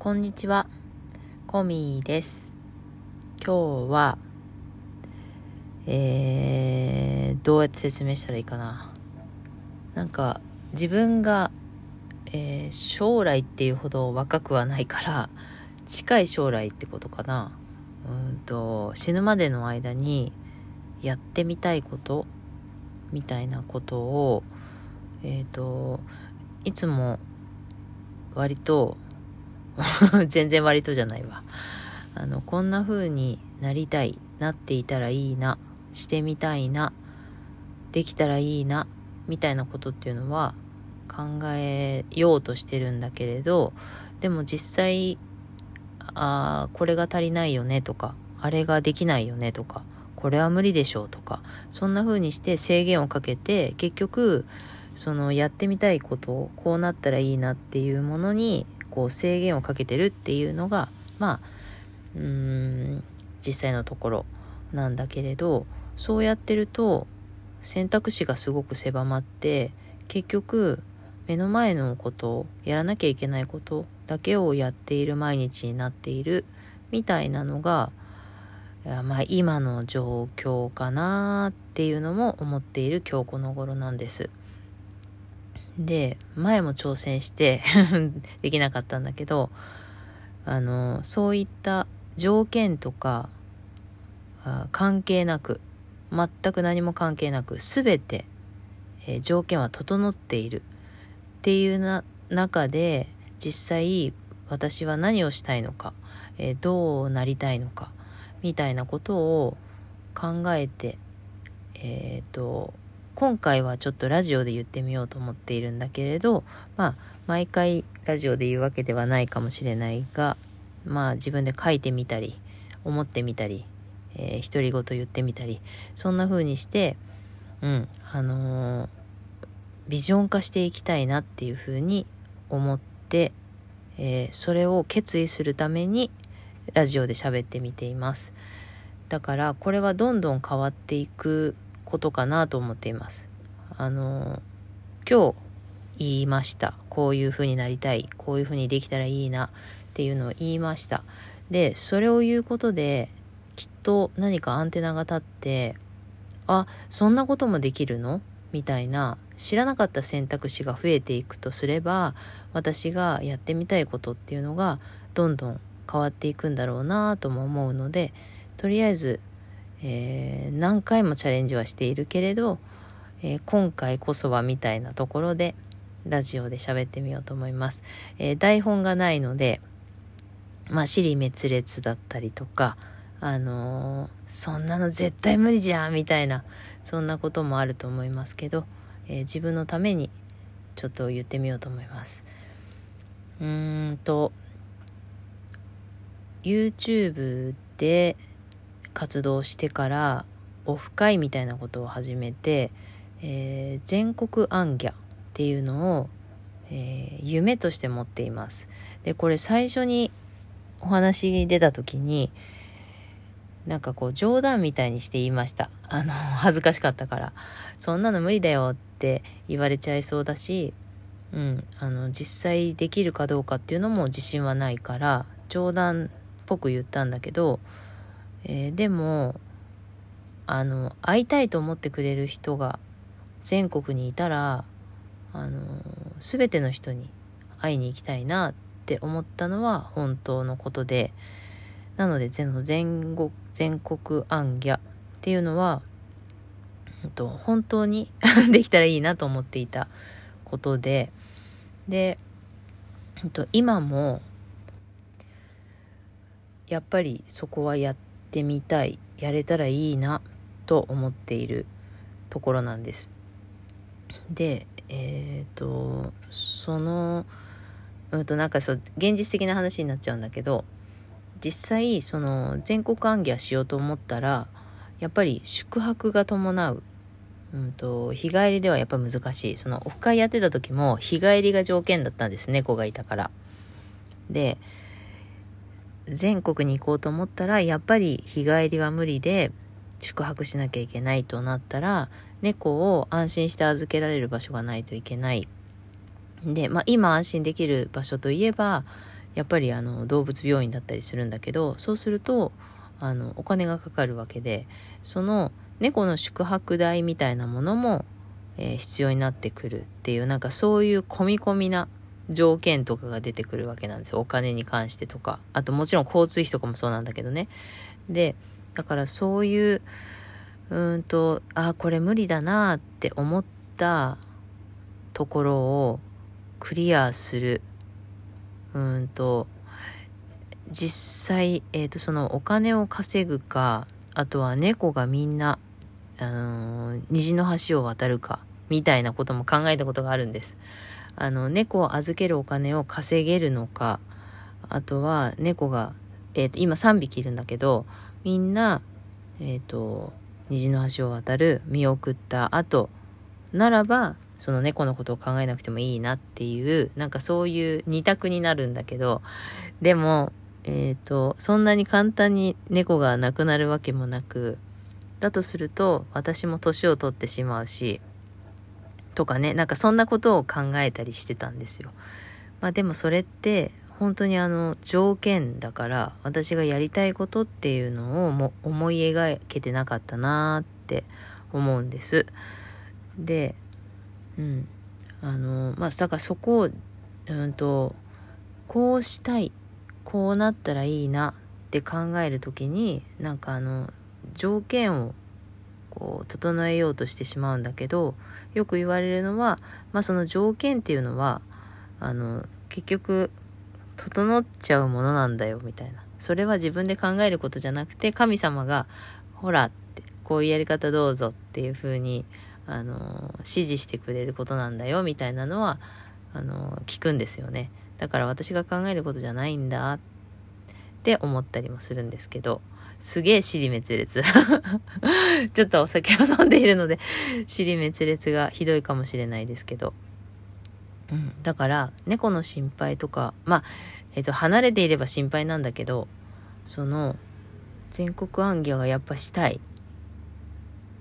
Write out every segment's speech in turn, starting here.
こんにちは、コミーです。今日は、えー、どうやって説明したらいいかな。なんか、自分が、えー将来っていうほど若くはないから、近い将来ってことかな。うんと、死ぬまでの間に、やってみたいことみたいなことを、えっ、と、いつも割と 全然割とじゃないわ。あのこんな風になりたいなっていたらいいなしてみたいなできたらいいなみたいなことっていうのは考えようとしてるんだけれどでも実際あーこれが足りないよねとかあれができないよねとかこれは無理でしょうとかそんな風にして制限をかけて結局そのやってみたいことをこうなったらいいなっていうものにこう制限をかけてるっていうのがまあうーん実際のところなんだけれどそうやってると選択肢がすごく狭まって結局目の前のことをやらなきゃいけないことだけをやっている毎日になっているみたいなのがまあ今の状況かなっていうのも思っている今日この頃なんです。で前も挑戦して できなかったんだけどあのそういった条件とか関係なく全く何も関係なく全て、えー条件は整っている。っていうな中で実際私は何をしたいのか、えーどうなりたいのかみたいなことを考えてえっ、と今回はちょっとラジオで言ってみようと思っているんだけれどまあ毎回ラジオで言うわけではないかもしれないがまあ自分で書いてみたり思ってみたり、えー独り言言ってみたりそんな風にしてうんあのービジョン化していきたいなっていう風に思って、えーそれを決意するためにラジオで喋ってみています。だからこれはどんどん変わっていくことかなと思っています。あの今日言いました。こういう風になりたい。こういう風にできたらいいなっていうのを言いました。でそれを言うことできっと何かアンテナが立ってあそんなこともできるの？みたいな知らなかった選択肢が増えていくとすれば私がやってみたいことっていうのがどんどん変わっていくんだろうなとも思うのでとりあえず、えー何回もチャレンジはしているけれど、えー今回こそはみたいなところでラジオで喋ってみようと思います。えー台本がないのでまあ尻滅裂だったりとかあのそんなの絶対無理じゃんみたいなそんなこともあると思いますけど、えー自分のためにちょっと言ってみようと思います。うーんと YouTube で活動してからオフ会みたいなことを始めて、えー全国アンギャっていうのを、えー夢として持っています。でこれ最初にお話に出た時になんかこう冗談みたいにして言いましたあの 恥ずかしかったからそんなの無理だよって言われちゃいそうだしうんあの実際できるかどうかっていうのも自信はないから冗談っぽく言ったんだけど、えーでもあの会いたいと思ってくれる人が全国にいたらあの全ての人に会いに行きたいなって思ったのは本当のことでなので全全国全国アンギャっていうのは、うんと、本当に できたらいいなと思っていたことでで、うんと、今もやっぱりそこはやっててみたいやれたらいいなと思っているところなんです。でえっ、とそのうんとなんかそう現実的な話になっちゃうんだけど実際その全国暗記しようと思ったらやっぱり宿泊が伴う、うん、と日帰りではやっぱ難しいそのオフ会やってた時も日帰りが条件だったんです猫がいたから。で全国に行こうと思ったらやっぱり日帰りは無理で宿泊しなきゃいけないとなったら猫を安心して預けられる場所がないといけない。で、まあ、今安心できる場所といえばやっぱりあの動物病院だったりするんだけどそうするとあのお金がかかるわけでその猫の宿泊代みたいなものも、えー、必要になってくるっていうなんかそういう込み込みな条件とかが出てくるわけなんですよ。お金に関してとか。あともちろん交通費とかもそうなんだけどね。でだからそういううんとあこれ無理だなって思ったところをクリアする。うんと実際、えーと、そのお金を稼ぐかあとは猫がみんな、うん、虹の橋を渡るかみたいなことも考えたことがあるんです。あの猫を預けるお金を稼げるのかあとは猫が、えーと、今3匹いるんだけどみんな、え、ー、と虹の橋を渡る見送った後ならばその猫のことを考えなくてもいいなっていうなんかそういう二択になるんだけどでもえ、ー、とそんなに簡単に猫が亡くなるわけもなくだとすると私も年を取ってしまうしとかねなんかそんなことを考えたりしてたんですよ。まあでもそれって本当にあの条件だから私がやりたいことっていうのをも思い描けてなかったなって思うんです。でうんあのまあだからそこをうんとこうしたいこうなったらいいなって考える時になんかあの条件をこう整えようとしてしまうんだけどよく言われるのは、まあ、その条件っていうのはあの結局整っちゃうものなんだよみたいな。それは自分で考えることじゃなくて神様がほらってこういうやり方どうぞっていう風にあの指示してくれることなんだよみたいなのはあの聞くんですよね。だから私が考えることじゃないんだって思ったりもするんですけど。すげえ尻滅裂。ちょっとお酒を飲んでいるので尻滅裂がひどいかもしれないですけど。うん、だから猫の心配とかまあ、えっと、離れていれば心配なんだけどその全国行脚がやっぱしたい。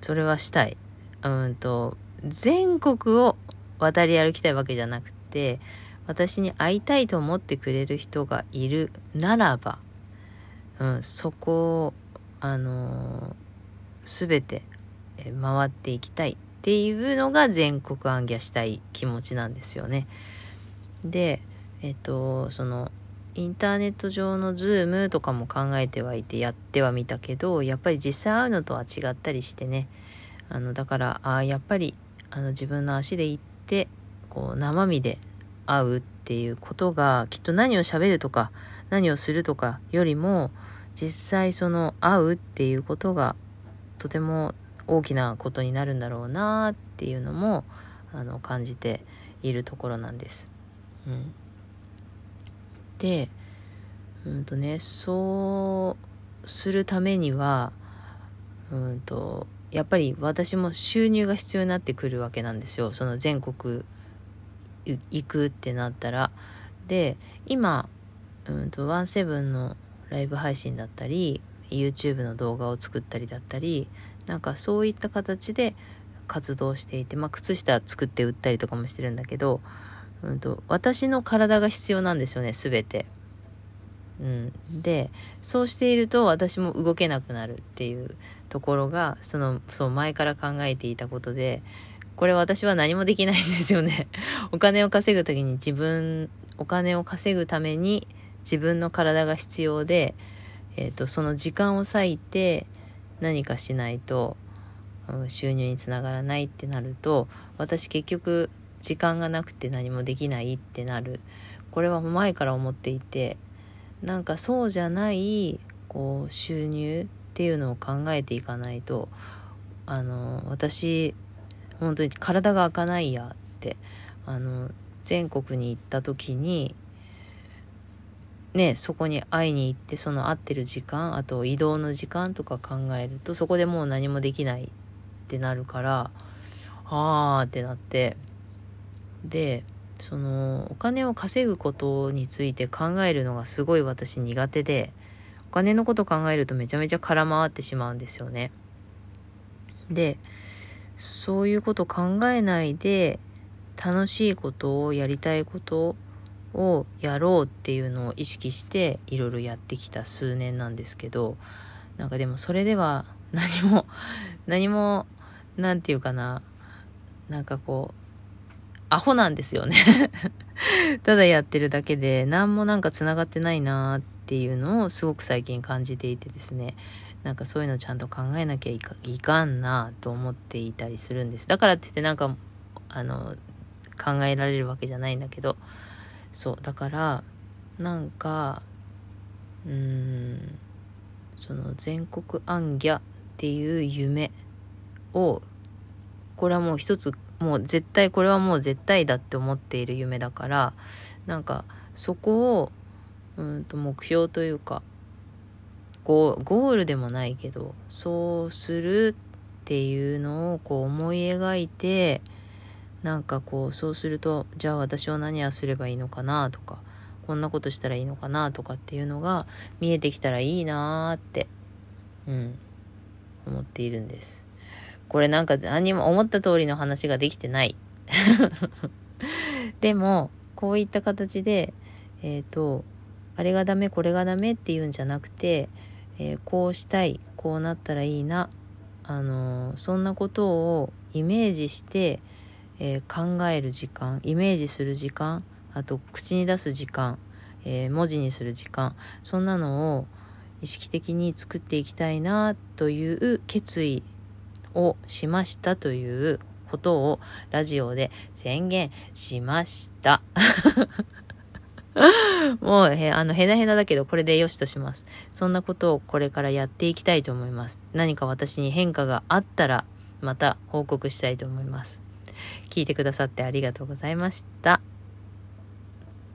それはしたい。うんと全国を渡り歩きたいわけじゃなくて私に会いたいと思ってくれる人がいるならば、うん、そこをあのー、全て回っていきたいっていうのが全国暗記したい気持ちなんですよね。でえっとそのインターネット上のズームとかも考えてはいてやってはみたけどやっぱり実際会うのとは違ったりしてねあのだからあやっぱりあの自分の足で行ってこう生身で会うっていうことがきっと何を喋るとか何をするとかよりも実際その会うっていうことがとても大きなことになるんだろうなっていうのもあの感じているところなんです。うん、でうんとねそうするためにはうんとやっぱり私も収入が必要になってくるわけなんですよその全国行くってなったら。で今うんとワンセブンのライブ配信だったり YouTube の動画を作ったりだったりなんかそういった形で活動していて、まあ、靴下作って売ったりとかもしてるんだけど、うんと、私の体が必要なんですよね全て。うん、でそうしていると私も動けなくなるっていうところがそのそう前から考えていたことでこれ私は何もできないんですよね。お金を稼ぐ時に自分お金を稼ぐために自分の体が必要で、えーとその時間を割いて何かしないと、うん、収入につながらないってなると私結局時間がなくて何もできないってなる。これは前から思っていてなんかそうじゃないこう収入っていうのを考えていかないとあの私本当に体が開かないやってあの全国に行った時にね、そこに会いに行ってその会ってる時間あと移動の時間とか考えるとそこでもう何もできないってなるからあーってなってでそのお金を稼ぐことについて考えるのがすごい私苦手でお金のこと考えるとめちゃめちゃ空回ってしまうんですよね。でそういうこと考えないで楽しいことをやりたいことをやろうっていうのを意識していろいろやってきた数年なんですけどなんかでもそれでは何も 何も何て言うかななんかこうアホなんですよね。ただやってるだけで何もなんかつながってないなっていうのをすごく最近感じていてですね。なんかそういうのちゃんと考えなきゃいかいかんなと思っていたりするんです。だからって言ってなんかあの考えられるわけじゃないんだけどそうだからなんかうーんその全国アンギャっていう夢をこれはもう一つもう絶対これはもう絶対だって思っている夢だからなんかそこをうんと目標というかゴールでもないけどそうするっていうのをこう思い描いてなんかこうそうするとじゃあ私は何をすればいいのかなとかこんなことしたらいいのかなとかっていうのが見えてきたらいいなーってうん思っているんです。これなんか何も思った通りの話ができてない。でもこういった形でえっ、ー、とあれがダメこれがダメっていうんじゃなくて、えー、こうしたいこうなったらいいなあのー、そんなことをイメージしてえー、考える時間イメージする時間あと口に出す時間、えー、文字にする時間そんなのを意識的に作っていきたいなという決意をしましたということをラジオで宣言しました。もうへ、あの、へなへなだけど、これでよしとします。そんなことをこれからやっていきたいと思います。何か私に変化があったら、また報告したいと思います。聞いてくださってありがとうございました。